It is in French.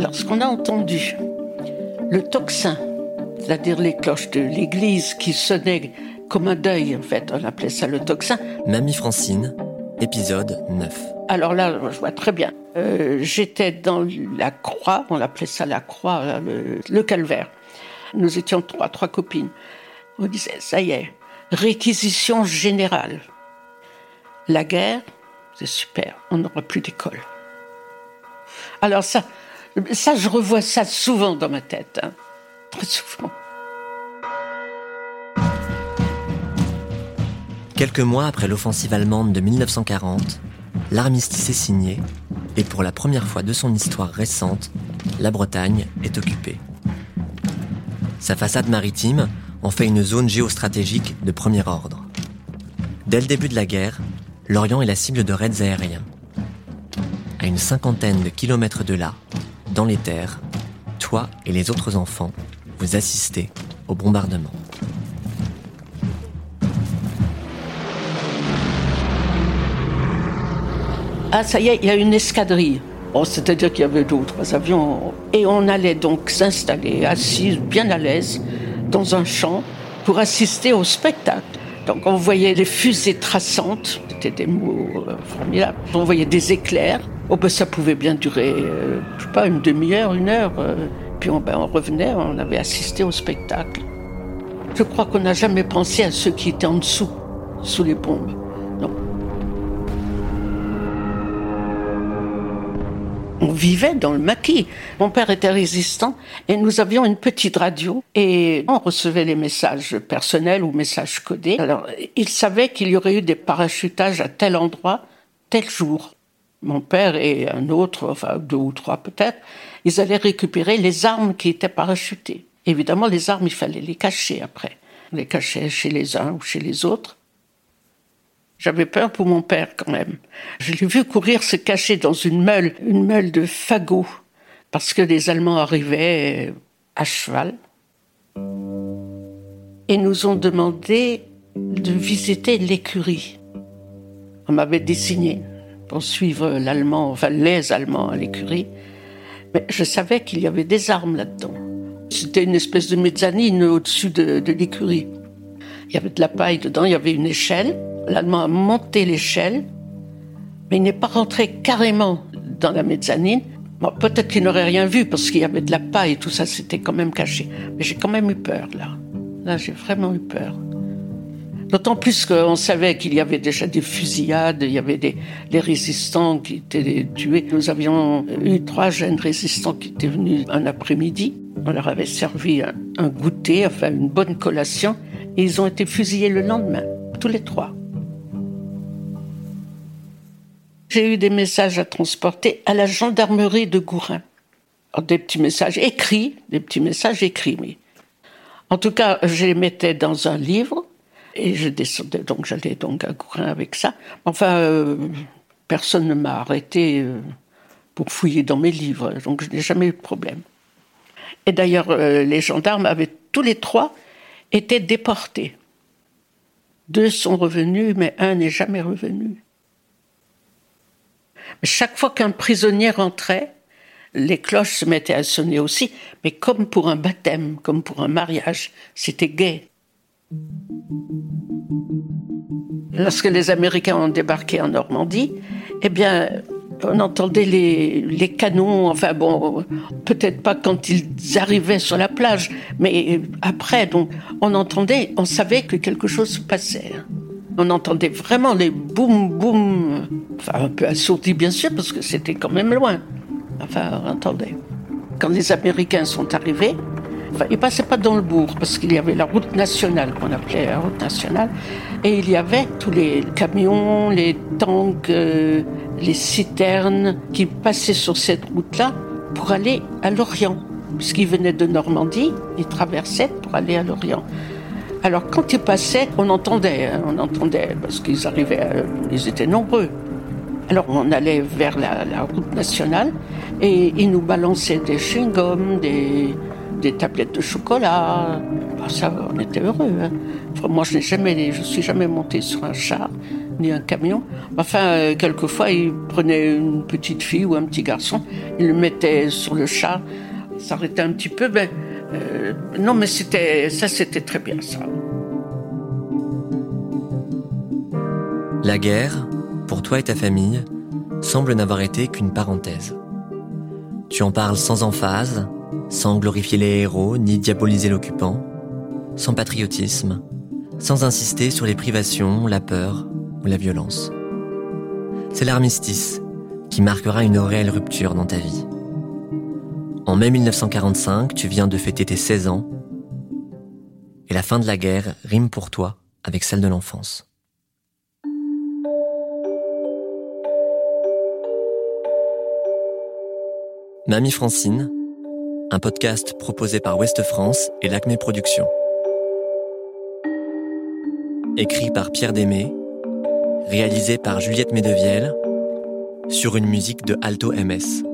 lorsqu'on a entendu le tocsin, c'est-à-dire les cloches de l'église qui sonnaient comme un deuil, en fait, on appelait ça le tocsin. Mamie Francine, épisode 9. Alors là, je vois très bien. Euh, j'étais dans la croix, on appelait ça la croix, le, calvaire. Nous étions trois, trois copines. On disait, ça y est, réquisition générale. La guerre, c'est super, on n'aura plus d'école. Alors ça, ça, je revois ça souvent dans ma tête, hein. très souvent. Quelques mois après l'offensive allemande de 1940, l'armistice est signé et pour la première fois de son histoire récente, la Bretagne est occupée. Sa façade maritime en fait une zone géostratégique de premier ordre. Dès le début de la guerre, l'Orient est la cible de raids aériens. À une cinquantaine de kilomètres de là, dans les terres, toi et les autres enfants, vous assistez au bombardement. Ah, ça y est, il y a une escadrille. Oh, C'est-à-dire qu'il y avait d'autres avions. Et on allait donc s'installer, assis, bien à l'aise, dans un champ, pour assister au spectacle. Donc on voyait les fusées traçantes, c'était des mots euh, formidables. On voyait des éclairs. Oh, ben, ça pouvait bien durer, euh, je sais pas, une demi-heure, une heure. Euh. puis on, ben, on revenait, on avait assisté au spectacle. Je crois qu'on n'a jamais pensé à ceux qui étaient en dessous, sous les bombes. on vivait dans le maquis. Mon père était résistant et nous avions une petite radio et on recevait les messages personnels ou messages codés. Alors, il savait qu'il y aurait eu des parachutages à tel endroit, tel jour. Mon père et un autre, enfin deux ou trois peut-être, ils allaient récupérer les armes qui étaient parachutées. Évidemment, les armes, il fallait les cacher après. On les cachait chez les uns ou chez les autres. J'avais peur pour mon père quand même. Je l'ai vu courir se cacher dans une meule, une meule de fagots, parce que les Allemands arrivaient à cheval et nous ont demandé de visiter l'écurie. On m'avait désigné pour suivre l'Allemand, enfin les Allemands à l'écurie, mais je savais qu'il y avait des armes là-dedans. C'était une espèce de mezzanine au-dessus de, de l'écurie. Il y avait de la paille dedans, il y avait une échelle. L'Allemand a monté l'échelle, mais il n'est pas rentré carrément dans la mezzanine. Bon, peut-être qu'il n'aurait rien vu parce qu'il y avait de la paille et tout ça, c'était quand même caché. Mais j'ai quand même eu peur là. Là, j'ai vraiment eu peur. D'autant plus qu'on savait qu'il y avait déjà des fusillades, il y avait des, résistants qui étaient tués. Nous avions eu trois jeunes résistants qui étaient venus un après-midi. On leur avait servi un, goûter, enfin une bonne collation, et ils ont été fusillés le lendemain, tous les trois. J'ai eu des messages à transporter à la gendarmerie de Gourin. des petits messages écrits, des petits messages écrits, oui. En tout cas, je les mettais dans un livre et je descendais, donc j'allais donc à Gourin avec ça. Enfin, euh, personne ne m'a arrêté euh, pour fouiller dans mes livres, donc je n'ai jamais eu de problème. Et d'ailleurs, euh, les gendarmes avaient tous les trois été déportés. Deux sont revenus, mais un n'est jamais revenu. Chaque fois qu'un prisonnier rentrait, les cloches se mettaient à sonner aussi, mais comme pour un baptême, comme pour un mariage, c'était gai. Lorsque les Américains ont débarqué en Normandie, eh bien, on entendait les, canons, enfin bon, peut-être pas quand ils arrivaient sur la plage, mais après, donc, on entendait, on savait que quelque chose se passait. On entendait vraiment les boum boum, enfin un peu assourdis bien sûr parce que c'était quand même loin. Enfin, on entendait. Quand les Américains sont arrivés, enfin, ils passaient pas dans le bourg parce qu'il y avait la route nationale qu'on appelait la route nationale et il y avait tous les camions, les tanks, euh, les citernes qui passaient sur cette route-là pour aller à l'Orient. Puisqu'ils venaient de Normandie, ils traversaient pour aller à l'Orient. Alors quand ils passaient, on entendait, hein, on entendait, parce qu'ils arrivaient, ils étaient nombreux. Alors on allait vers la, route nationale et ils nous balançaient des chewing-gums, des, des tablettes de chocolat. Ah, ça, on était heureux. Hein. moi, je n'ai jamais, je suis jamais monté sur un char, ni un camion. Enfin, euh, quelquefois, il prenait une petite fille ou un petit garçon, il le mettait sur le char, s'arrêtait un petit peu. Ben, euh, non, mais c'était ça, c'était très bien ça. La guerre, pour toi et ta famille, semble n'avoir été qu'une parenthèse. Tu en parles sans emphase, sans glorifier les héros ni diaboliser l'occupant, sans patriotisme, sans insister sur les privations, la peur ou la violence. C'est l'armistice qui marquera une réelle rupture dans ta vie. En mai 1945, tu viens de fêter tes 16 ans et la fin de la guerre rime pour toi avec celle de l'enfance. Mamie Francine, un podcast proposé par Ouest France et l'Acme Productions. Écrit par Pierre Démé, réalisé par Juliette Medevielle, sur une musique de Alto MS.